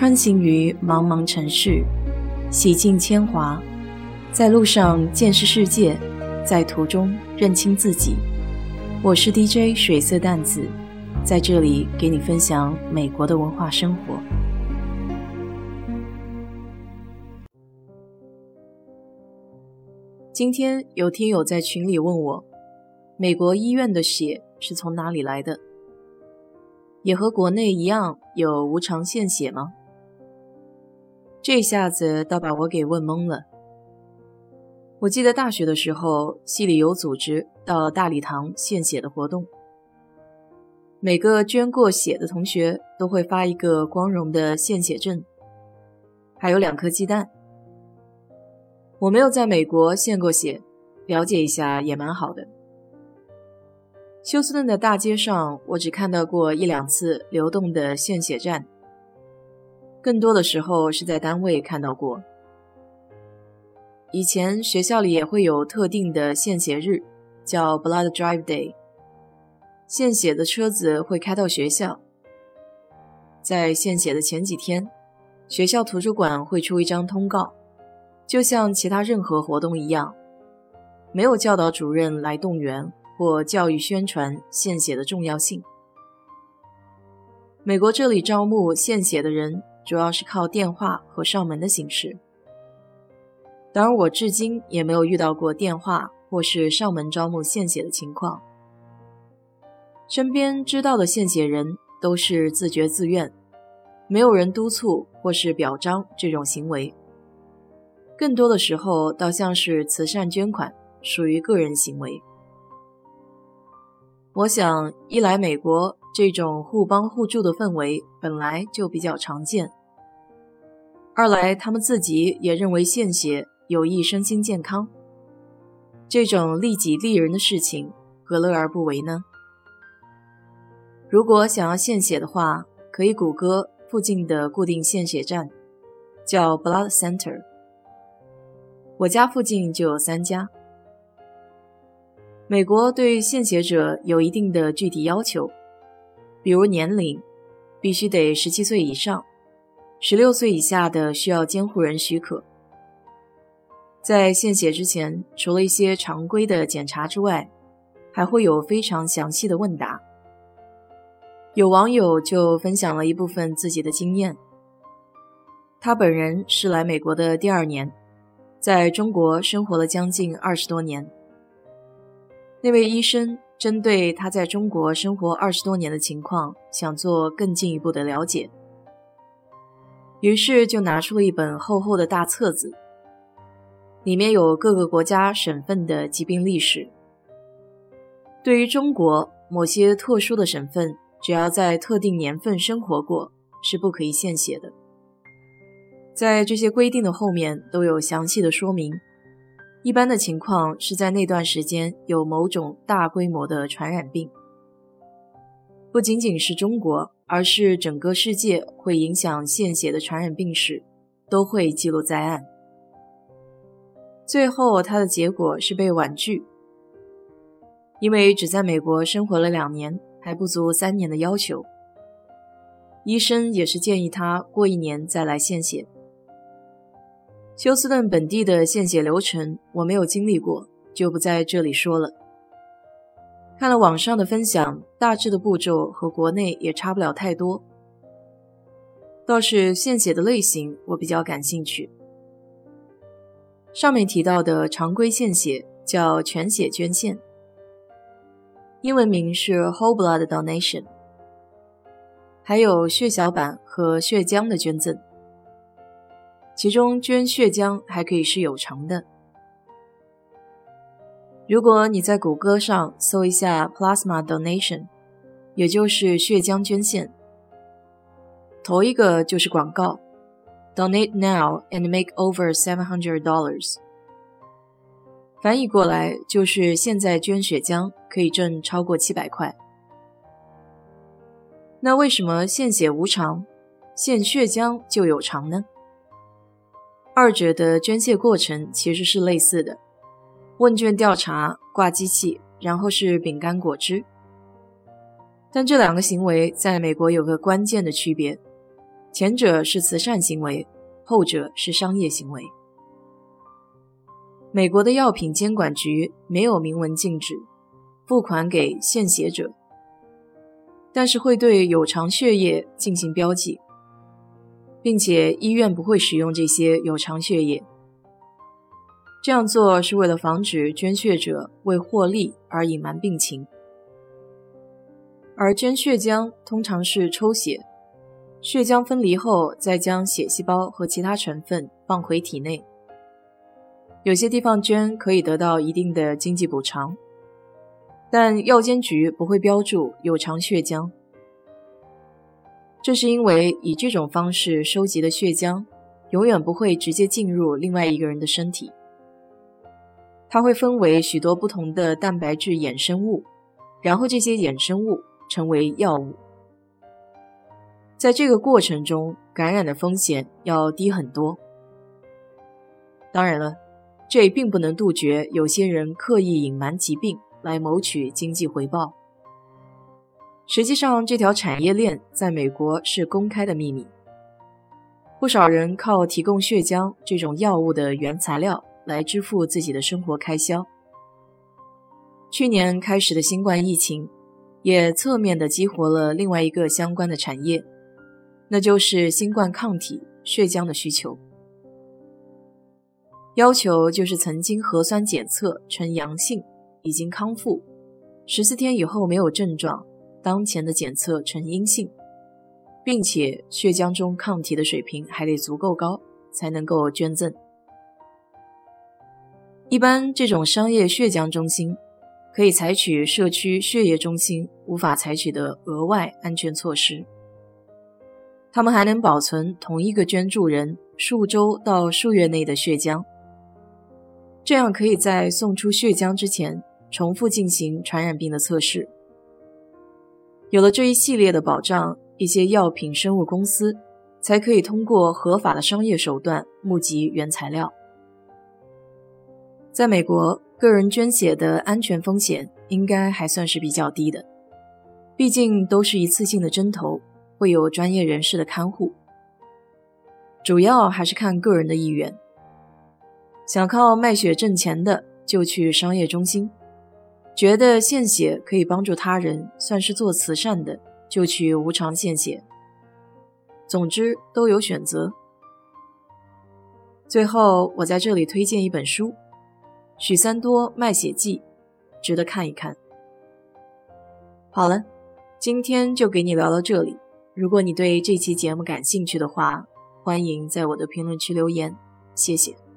穿行于茫茫城市，洗尽铅华，在路上见识世界，在途中认清自己。我是 DJ 水色淡子，在这里给你分享美国的文化生活。今天有听友在群里问我，美国医院的血是从哪里来的？也和国内一样有无偿献血吗？这下子倒把我给问懵了。我记得大学的时候，系里有组织到大礼堂献血的活动，每个捐过血的同学都会发一个光荣的献血证，还有两颗鸡蛋。我没有在美国献过血，了解一下也蛮好的。休斯顿的大街上，我只看到过一两次流动的献血站。更多的时候是在单位看到过。以前学校里也会有特定的献血日，叫 Blood Drive Day。献血的车子会开到学校，在献血的前几天，学校图书馆会出一张通告，就像其他任何活动一样，没有教导主任来动员或教育宣传献血的重要性。美国这里招募献血的人。主要是靠电话和上门的形式。当然，我至今也没有遇到过电话或是上门招募献血的情况。身边知道的献血人都是自觉自愿，没有人督促或是表彰这种行为。更多的时候，倒像是慈善捐款，属于个人行为。我想，一来美国。这种互帮互助的氛围本来就比较常见。二来，他们自己也认为献血有益身心健康，这种利己利人的事情何乐而不为呢？如果想要献血的话，可以谷歌附近的固定献血站，叫 Blood Center。我家附近就有三家。美国对献血者有一定的具体要求。比如年龄，必须得十七岁以上，十六岁以下的需要监护人许可。在献血之前，除了一些常规的检查之外，还会有非常详细的问答。有网友就分享了一部分自己的经验。他本人是来美国的第二年，在中国生活了将近二十多年。那位医生。针对他在中国生活二十多年的情况，想做更进一步的了解，于是就拿出了一本厚厚的大册子，里面有各个国家省份的疾病历史。对于中国某些特殊的省份，只要在特定年份生活过，是不可以献血的。在这些规定的后面都有详细的说明。一般的情况是在那段时间有某种大规模的传染病，不仅仅是中国，而是整个世界会影响献血的传染病史，都会记录在案。最后，他的结果是被婉拒，因为只在美国生活了两年，还不足三年的要求。医生也是建议他过一年再来献血。休斯顿本地的献血流程我没有经历过，就不在这里说了。看了网上的分享，大致的步骤和国内也差不了太多。倒是献血的类型我比较感兴趣。上面提到的常规献血叫全血捐献，英文名是 Whole Blood Donation，还有血小板和血浆的捐赠。其中捐血浆还可以是有偿的。如果你在谷歌上搜一下 plasma donation，也就是血浆捐献，头一个就是广告，donate now and make over seven hundred dollars。翻译过来就是现在捐血浆可以挣超过七百块。那为什么献血无偿，献血浆就有偿呢？二者的捐献过程其实是类似的，问卷调查、挂机器，然后是饼干、果汁。但这两个行为在美国有个关键的区别：前者是慈善行为，后者是商业行为。美国的药品监管局没有明文禁止付款给献血者，但是会对有偿血液进行标记，并且医院不会使用这些有偿血液。这样做是为了防止捐血者为获利而隐瞒病情。而捐血浆通常是抽血，血浆分离后再将血细胞和其他成分放回体内。有些地方捐可以得到一定的经济补偿，但药监局不会标注有偿血浆，这是因为以这种方式收集的血浆永远不会直接进入另外一个人的身体，它会分为许多不同的蛋白质衍生物，然后这些衍生物成为药物，在这个过程中感染的风险要低很多。当然了。这也并不能杜绝有些人刻意隐瞒疾病来谋取经济回报。实际上，这条产业链在美国是公开的秘密。不少人靠提供血浆这种药物的原材料来支付自己的生活开销。去年开始的新冠疫情，也侧面的激活了另外一个相关的产业，那就是新冠抗体血浆的需求。要求就是曾经核酸检测呈阳性，已经康复，十四天以后没有症状，当前的检测呈阴性，并且血浆中抗体的水平还得足够高，才能够捐赠。一般这种商业血浆中心可以采取社区血液中心无法采取的额外安全措施，他们还能保存同一个捐助人数周到数月内的血浆。这样可以在送出血浆之前重复进行传染病的测试。有了这一系列的保障，一些药品生物公司才可以通过合法的商业手段募集原材料。在美国，个人捐血的安全风险应该还算是比较低的，毕竟都是一次性的针头，会有专业人士的看护。主要还是看个人的意愿。想靠卖血挣钱的，就去商业中心；觉得献血可以帮助他人，算是做慈善的，就去无偿献血。总之都有选择。最后，我在这里推荐一本书《许三多卖血记》，值得看一看。好了，今天就给你聊到这里。如果你对这期节目感兴趣的话，欢迎在我的评论区留言，谢谢。